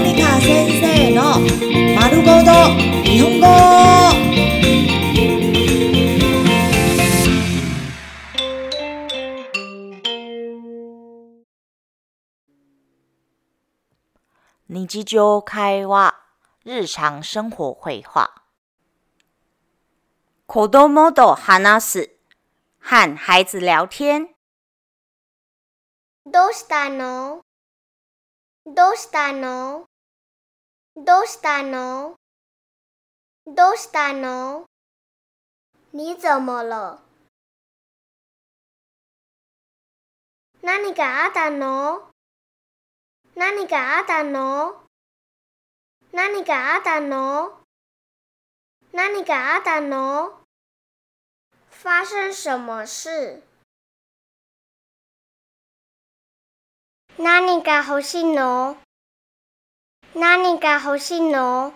ニカ先生のるごと日本語日常会話日常生活会話子供と話す和孩子聊天どうしたのどうしたのどうしたの？どうしたの？你怎么了？何があったの？何があったの？何があったの？何があったの？发生什么事？何か欲しいの？你想要什么？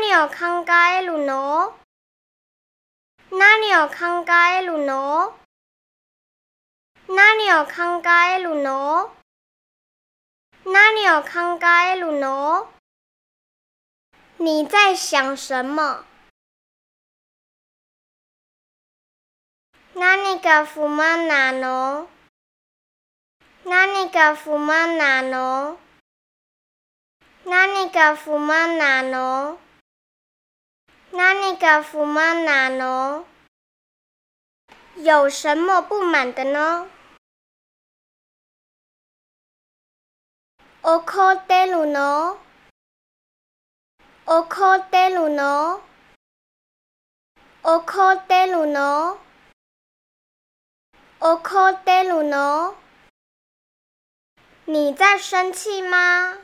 你有康佳的吗？你有康佳的吗？你有康佳的吗？你有康佳的吗？你在想什么？哪里的不满呢？哪里的不满呢？哪里的不满呢？哪个的不满呢？有什么不满的呢？可得鲁の哦，考德鲁诺！哦，考德鲁诺！哦，考德鲁诺！你在生气吗？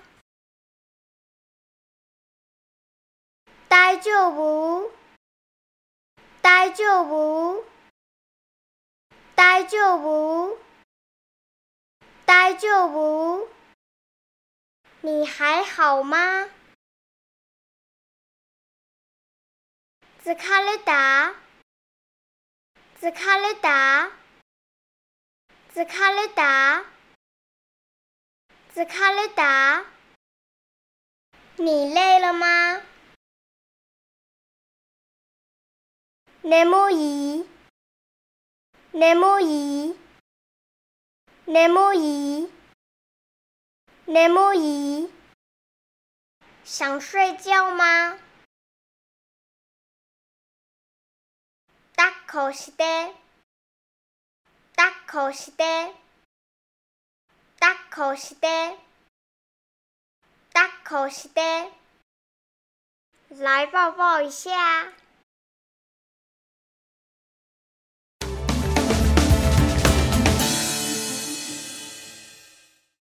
呆舅父！呆舅父！呆舅父！呆舅父！你还好吗？自卡雷达，自卡雷达，自卡雷达，自卡雷达，你累了吗？内木姨，内木姨，内木姨，内木姨，想睡觉吗？靠实点，打靠实点，打靠实点，打靠实点，来抱抱一下。